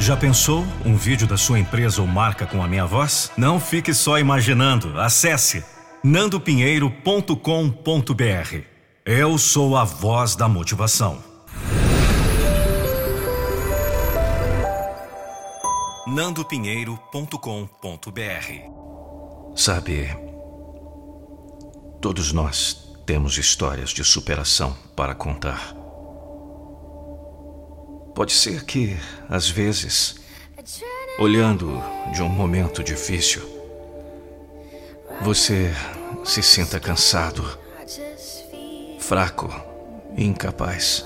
Já pensou um vídeo da sua empresa ou marca com a minha voz? Não fique só imaginando. Acesse nandopinheiro.com.br. Eu sou a voz da motivação. nandopinheiro.com.br. Sabe, todos nós temos histórias de superação para contar. Pode ser que, às vezes, olhando de um momento difícil, você se sinta cansado, fraco e incapaz.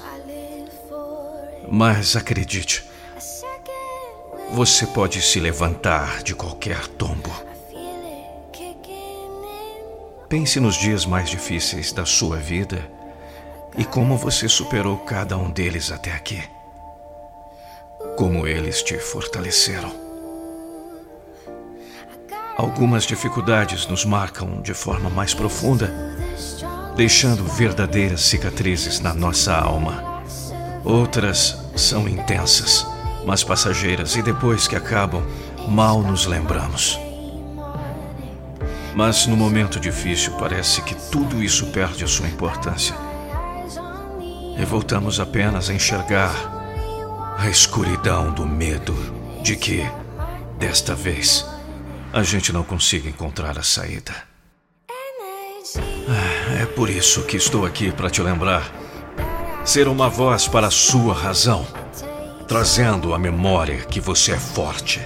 Mas acredite, você pode se levantar de qualquer tombo. Pense nos dias mais difíceis da sua vida e como você superou cada um deles até aqui como eles te fortaleceram. Algumas dificuldades nos marcam de forma mais profunda, deixando verdadeiras cicatrizes na nossa alma. Outras são intensas, mas passageiras, e depois que acabam, mal nos lembramos. Mas no momento difícil parece que tudo isso perde a sua importância. E voltamos apenas a enxergar a escuridão do medo de que, desta vez, a gente não consiga encontrar a saída. Ah, é por isso que estou aqui para te lembrar. Ser uma voz para a sua razão, trazendo a memória que você é forte,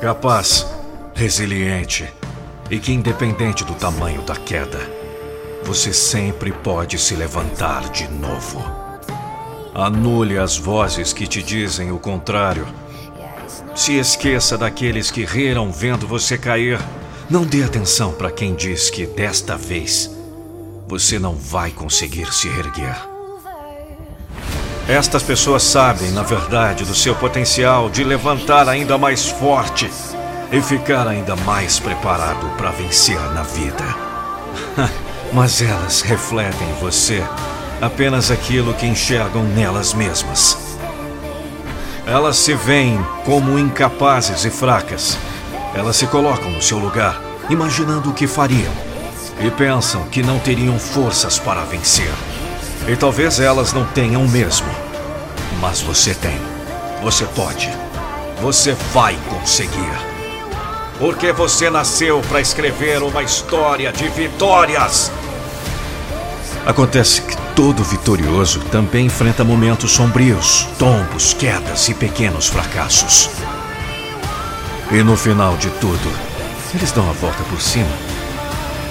capaz, resiliente e que, independente do tamanho da queda, você sempre pode se levantar de novo. Anule as vozes que te dizem o contrário. Se esqueça daqueles que riram vendo você cair. Não dê atenção para quem diz que desta vez você não vai conseguir se erguer. Estas pessoas sabem, na verdade, do seu potencial de levantar ainda mais forte e ficar ainda mais preparado para vencer na vida. Mas elas refletem em você apenas aquilo que enxergam nelas mesmas. Elas se veem como incapazes e fracas. Elas se colocam no seu lugar, imaginando o que fariam, e pensam que não teriam forças para vencer. E talvez elas não tenham mesmo. Mas você tem. Você pode. Você vai conseguir. Porque você nasceu para escrever uma história de vitórias. Acontece que todo vitorioso também enfrenta momentos sombrios, tombos, quedas e pequenos fracassos. E no final de tudo, eles dão a volta por cima,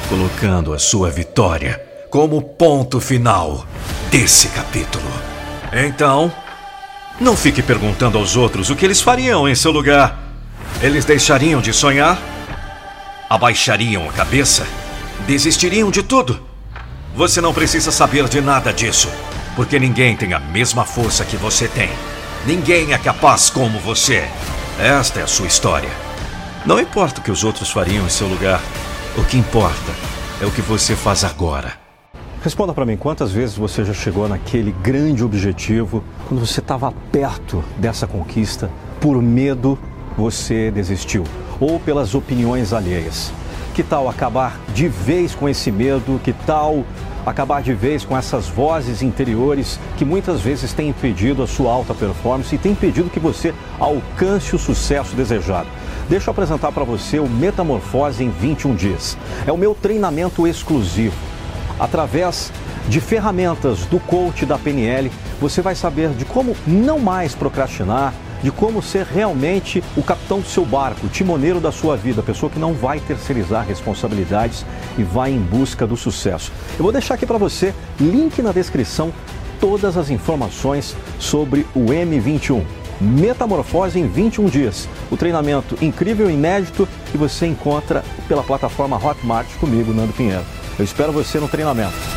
colocando a sua vitória como ponto final desse capítulo. Então, não fique perguntando aos outros o que eles fariam em seu lugar. Eles deixariam de sonhar? Abaixariam a cabeça? Desistiriam de tudo? Você não precisa saber de nada disso, porque ninguém tem a mesma força que você tem. Ninguém é capaz como você. Esta é a sua história. Não importa o que os outros fariam em seu lugar, o que importa é o que você faz agora. Responda para mim, quantas vezes você já chegou naquele grande objetivo, quando você estava perto dessa conquista, por medo você desistiu, ou pelas opiniões alheias? Que tal acabar de vez com esse medo? Que tal acabar de vez com essas vozes interiores que muitas vezes têm impedido a sua alta performance e têm impedido que você alcance o sucesso desejado? Deixa eu apresentar para você o Metamorfose em 21 dias. É o meu treinamento exclusivo. Através de ferramentas do coach da PNL, você vai saber de como não mais procrastinar de como ser realmente o capitão do seu barco, o timoneiro da sua vida, a pessoa que não vai terceirizar responsabilidades e vai em busca do sucesso. Eu vou deixar aqui para você, link na descrição, todas as informações sobre o M21. Metamorfose em 21 dias. O treinamento incrível e inédito que você encontra pela plataforma Hotmart comigo, Nando Pinheiro. Eu espero você no treinamento.